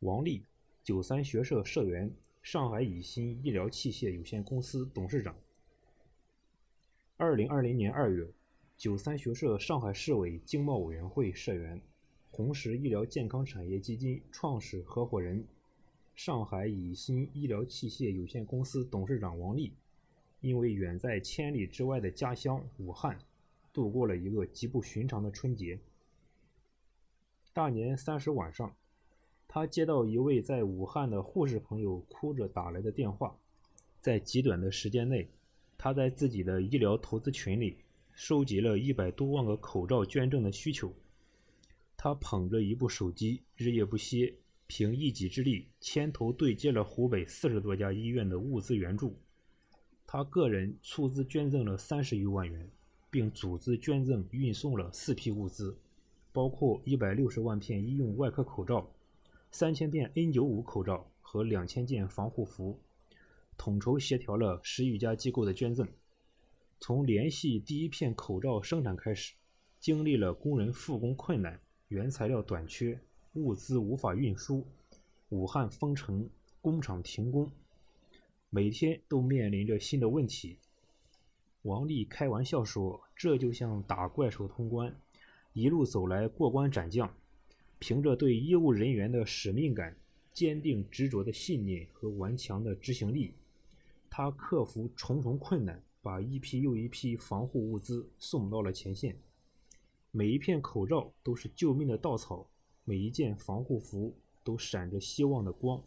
王丽，九三学社社员，上海以新医疗器械有限公司董事长。二零二零年二月，九三学社上海市委经贸委员会社员，红石医疗健康产业基金创始合伙人，上海以新医疗器械有限公司董事长王丽，因为远在千里之外的家乡武汉，度过了一个极不寻常的春节。大年三十晚上。他接到一位在武汉的护士朋友哭着打来的电话，在极短的时间内，他在自己的医疗投资群里收集了一百多万个口罩捐赠的需求。他捧着一部手机，日夜不歇，凭一己之力牵头对接了湖北四十多家医院的物资援助。他个人出资捐赠了三十余万元，并组织捐赠运送了四批物资，包括一百六十万片医用外科口罩。三千片 N95 口罩和两千件防护服，统筹协调了十余家机构的捐赠。从联系第一片口罩生产开始，经历了工人复工困难、原材料短缺、物资无法运输、武汉封城、工厂停工，每天都面临着新的问题。王丽开玩笑说：“这就像打怪兽通关，一路走来过关斩将。”凭着对医务人员的使命感、坚定执着的信念和顽强的执行力，他克服重重困难，把一批又一批防护物资送到了前线。每一片口罩都是救命的稻草，每一件防护服都闪着希望的光。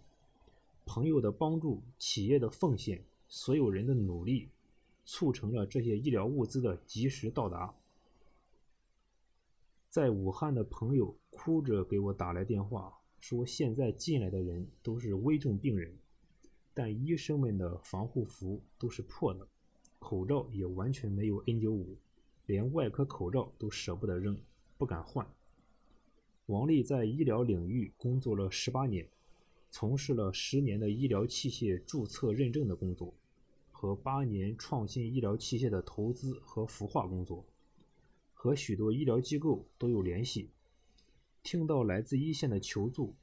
朋友的帮助、企业的奉献、所有人的努力，促成了这些医疗物资的及时到达。在武汉的朋友哭着给我打来电话，说现在进来的人都是危重病人，但医生们的防护服都是破的，口罩也完全没有 N95，连外科口罩都舍不得扔，不敢换。王丽在医疗领域工作了十八年，从事了十年的医疗器械注册认证的工作，和八年创新医疗器械的投资和孵化工作。和许多医疗机构都有联系，听到来自一线的求助，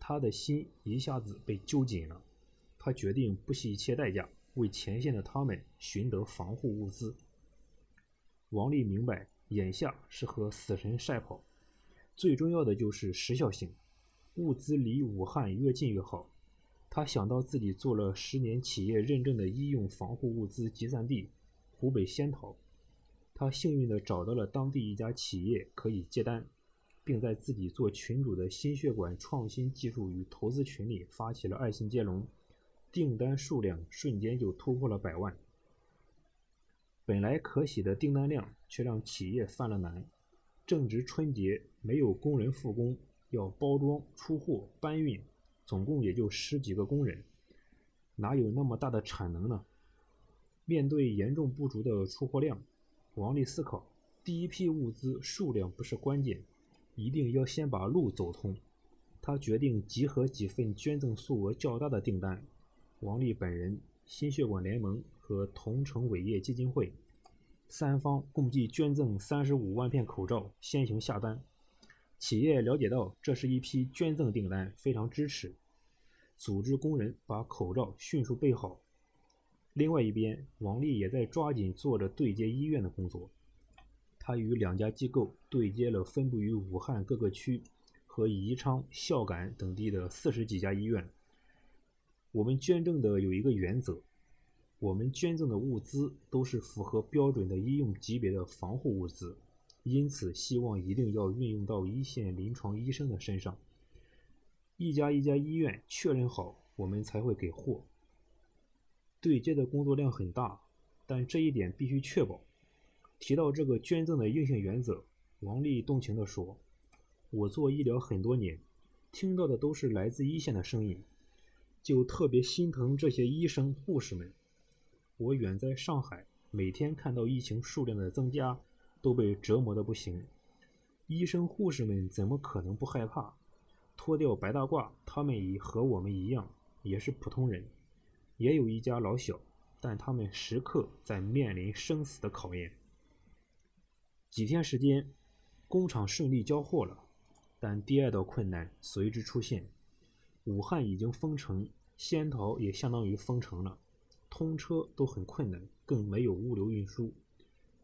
他的心一下子被揪紧了。他决定不惜一切代价为前线的他们寻得防护物资。王丽明白，眼下是和死神赛跑，最重要的就是时效性，物资离武汉越近越好。他想到自己做了十年企业认证的医用防护物资集散地——湖北仙桃。他幸运地找到了当地一家企业可以接单，并在自己做群主的心血管创新技术与投资群里发起了爱心接龙，订单数量瞬间就突破了百万。本来可喜的订单量却让企业犯了难。正值春节，没有工人复工，要包装、出货、搬运，总共也就十几个工人，哪有那么大的产能呢？面对严重不足的出货量。王丽思考，第一批物资数量不是关键，一定要先把路走通。他决定集合几份捐赠数额较大的订单。王丽本人、心血管联盟和同城伟业基金会三方共计捐赠三十五万片口罩，先行下单。企业了解到这是一批捐赠订单，非常支持，组织工人把口罩迅速备好。另外一边，王丽也在抓紧做着对接医院的工作。他与两家机构对接了分布于武汉各个区和宜昌、孝感等地的四十几家医院。我们捐赠的有一个原则：我们捐赠的物资都是符合标准的医用级别的防护物资，因此希望一定要运用到一线临床医生的身上。一家一家医院确认好，我们才会给货。对接的工作量很大，但这一点必须确保。提到这个捐赠的硬性原则，王丽动情地说：“我做医疗很多年，听到的都是来自一线的声音，就特别心疼这些医生护士们。我远在上海，每天看到疫情数量的增加，都被折磨得不行。医生护士们怎么可能不害怕？脱掉白大褂，他们也和我们一样，也是普通人。”也有一家老小，但他们时刻在面临生死的考验。几天时间，工厂顺利交货了，但第二道困难随之出现。武汉已经封城，仙桃也相当于封城了，通车都很困难，更没有物流运输，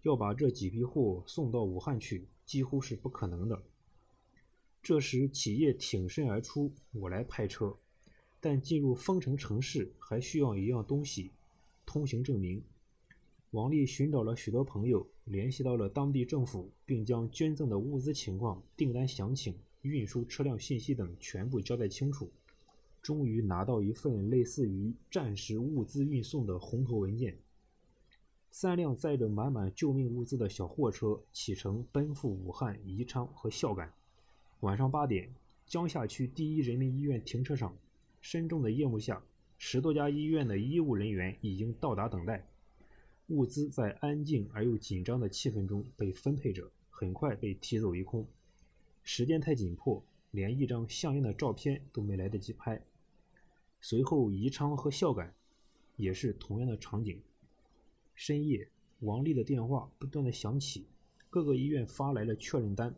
要把这几批货送到武汉去，几乎是不可能的。这时，企业挺身而出，我来派车。但进入封城城市还需要一样东西——通行证明。王丽寻找了许多朋友，联系到了当地政府，并将捐赠的物资情况、订单详情、运输车辆信息等全部交代清楚。终于拿到一份类似于战时物资运送的红头文件。三辆载着满满救命物资的小货车启程奔赴武汉、宜昌和孝感。晚上八点，江夏区第一人民医院停车场。深重的夜幕下，十多家医院的医务人员已经到达等待。物资在安静而又紧张的气氛中被分配着，很快被提走一空。时间太紧迫，连一张像样的照片都没来得及拍。随后，宜昌和孝感也是同样的场景。深夜，王丽的电话不断的响起，各个医院发来了确认单，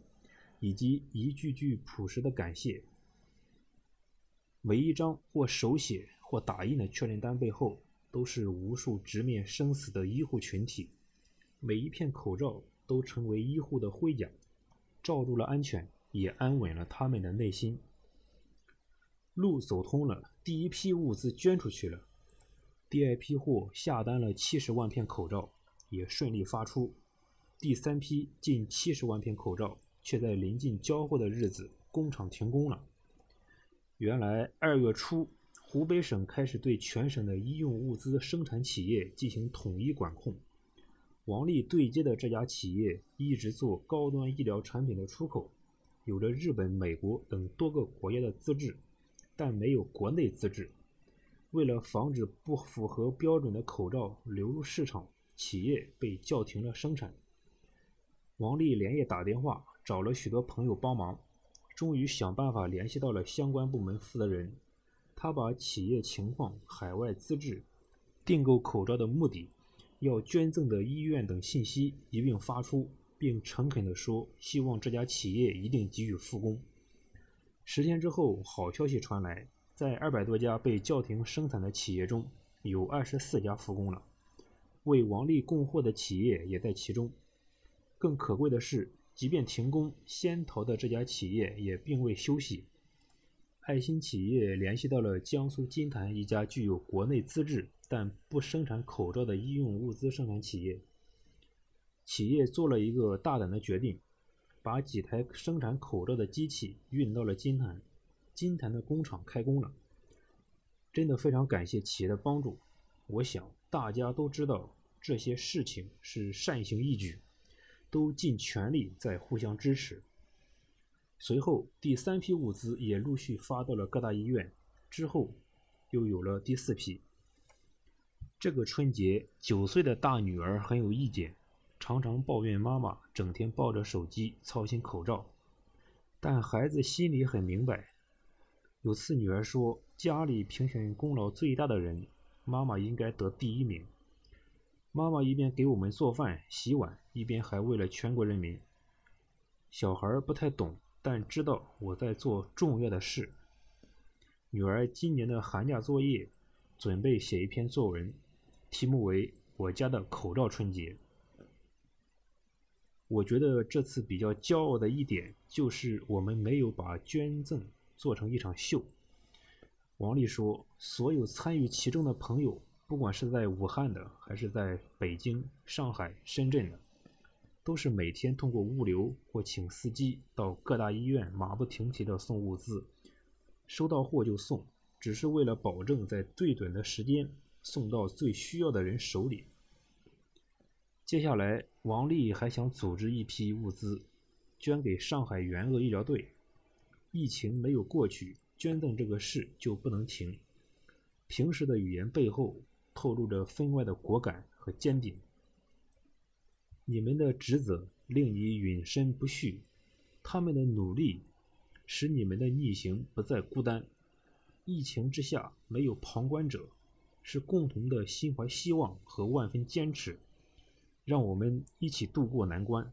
以及一句句朴实的感谢。每一张或手写或打印的确认单背后，都是无数直面生死的医护群体。每一片口罩都成为医护的盔甲，罩住了安全，也安稳了他们的内心。路走通了，第一批物资捐出去了，第二批货下单了七十万片口罩，也顺利发出。第三批近七十万片口罩，却在临近交货的日子，工厂停工了。原来二月初，湖北省开始对全省的医用物资生产企业进行统一管控。王丽对接的这家企业一直做高端医疗产品的出口，有着日本、美国等多个国家的资质，但没有国内资质。为了防止不符合标准的口罩流入市场，企业被叫停了生产。王丽连夜打电话，找了许多朋友帮忙。终于想办法联系到了相关部门负责人，他把企业情况、海外资质、订购口罩的目的、要捐赠的医院等信息一并发出，并诚恳地说：“希望这家企业一定给予复工。”十天之后，好消息传来，在二百多家被叫停生产的企业中，有二十四家复工了，为王丽供货的企业也在其中。更可贵的是。即便停工，仙桃的这家企业也并未休息。爱心企业联系到了江苏金坛一家具有国内资质但不生产口罩的医用物资生产企业。企业做了一个大胆的决定，把几台生产口罩的机器运到了金坛，金坛的工厂开工了。真的非常感谢企业的帮助。我想大家都知道，这些事情是善行义举。都尽全力在互相支持。随后，第三批物资也陆续发到了各大医院。之后，又有了第四批。这个春节，九岁的大女儿很有意见，常常抱怨妈妈整天抱着手机操心口罩。但孩子心里很明白。有次，女儿说：“家里评选功劳最大的人，妈妈应该得第一名。”妈妈一边给我们做饭、洗碗，一边还为了全国人民。小孩不太懂，但知道我在做重要的事。女儿今年的寒假作业，准备写一篇作文，题目为《我家的口罩春节》。我觉得这次比较骄傲的一点，就是我们没有把捐赠做成一场秀。王丽说：“所有参与其中的朋友。”不管是在武汉的，还是在北京、上海、深圳的，都是每天通过物流或请司机到各大医院马不停蹄地送物资，收到货就送，只是为了保证在最短的时间送到最需要的人手里。接下来，王丽还想组织一批物资，捐给上海援鄂医疗队。疫情没有过去，捐赠这个事就不能停。平时的语言背后。透露着分外的果敢和坚定。你们的职责令你永身不恤，他们的努力使你们的逆行不再孤单。疫情之下没有旁观者，是共同的心怀希望和万分坚持。让我们一起渡过难关。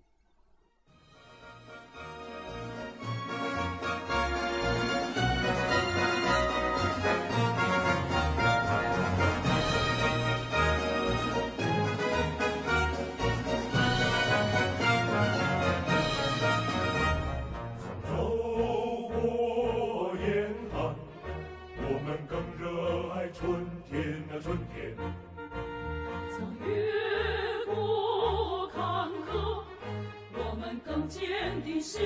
们更热爱春天啊，春天。曾越过坎坷，我们更坚定心。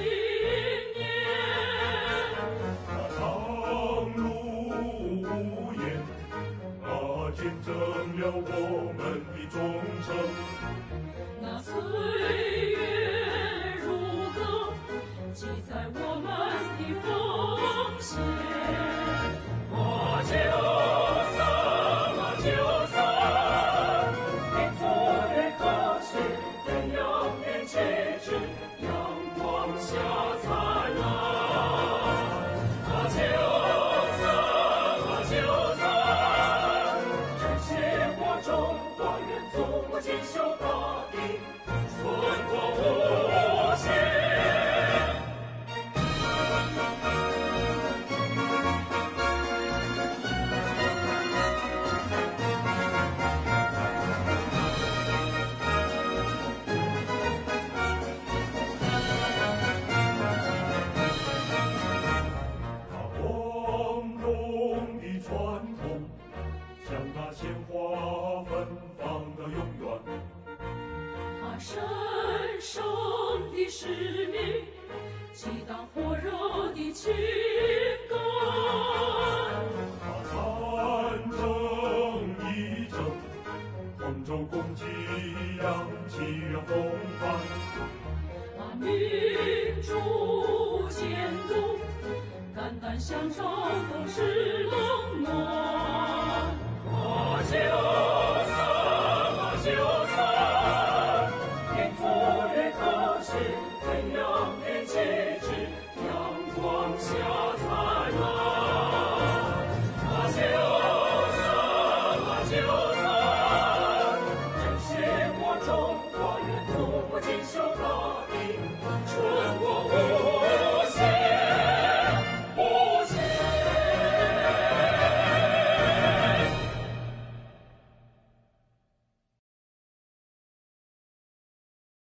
力量，激扬风帆。把民族监督，肝胆相照共是冷暖。啊，